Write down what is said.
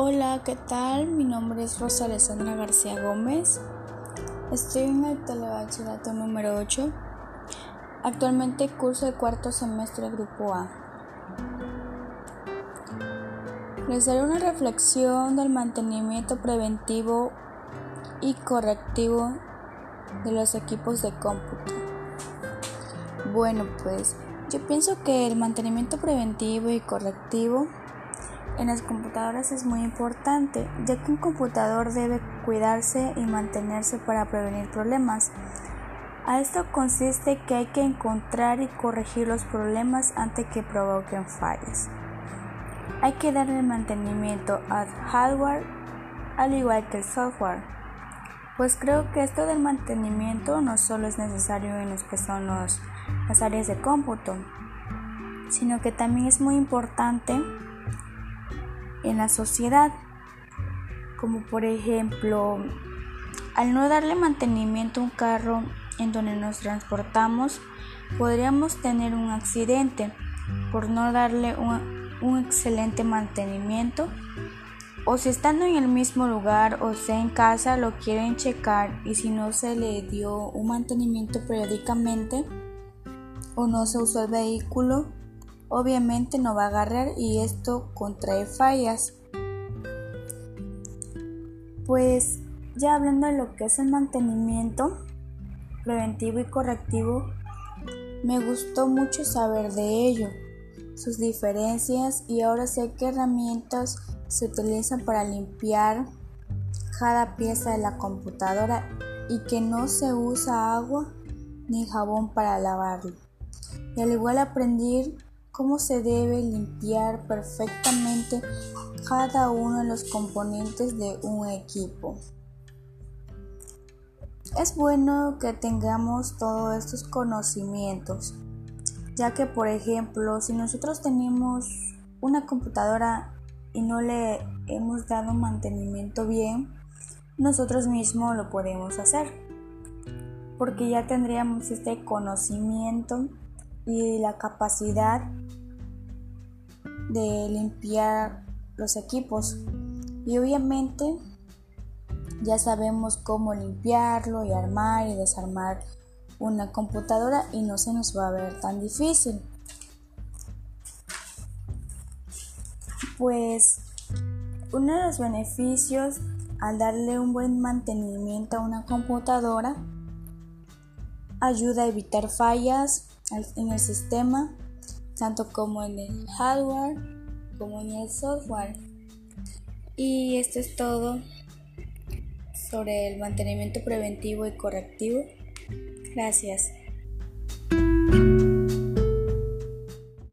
Hola, ¿qué tal? Mi nombre es Rosa Alessandra García Gómez. Estoy en el telebachillerato número 8. Actualmente curso el cuarto semestre Grupo A. Les daré una reflexión del mantenimiento preventivo y correctivo de los equipos de cómputo. Bueno, pues yo pienso que el mantenimiento preventivo y correctivo en las computadoras es muy importante, ya que un computador debe cuidarse y mantenerse para prevenir problemas. A esto consiste que hay que encontrar y corregir los problemas antes que provoquen fallas. Hay que darle mantenimiento al hardware al igual que el software. Pues creo que esto del mantenimiento no solo es necesario en los que son las áreas de cómputo, sino que también es muy importante en la sociedad, como por ejemplo, al no darle mantenimiento a un carro en donde nos transportamos, podríamos tener un accidente por no darle un, excelente mantenimiento. O si estando en el mismo lugar o sea en casa lo quieren checar y si no se le dio un mantenimiento periódicamente o no se usó el vehículo, obviamente no va a agarrar y esto contrae fallas. Pues ya hablando de lo que es el mantenimiento preventivo y correctivo, me gustó mucho saber de ello, sus diferencias y ahora sé qué herramientas se utilizan para limpiar cada pieza de la computadora y que no se usa agua ni jabón para lavarlo. Y al igual aprendí cómo se debe limpiar perfectamente cada uno de los componentes de un equipo. Es bueno que tengamos todos estos conocimientos, ya que por ejemplo, si nosotros tenemos una computadora y no le hemos dado mantenimiento bien, nosotros mismos lo podemos hacer, porque ya tendríamos este conocimiento y la capacidad de limpiar los equipos y obviamente ya sabemos cómo limpiarlo y armar y desarmar una computadora y no se nos va a ver tan difícil. Pues uno de los beneficios al darle un buen mantenimiento a una computadora ayuda a evitar fallas en el sistema, tanto como en el hardware como en el software. Y esto es todo sobre el mantenimiento preventivo y correctivo. Gracias.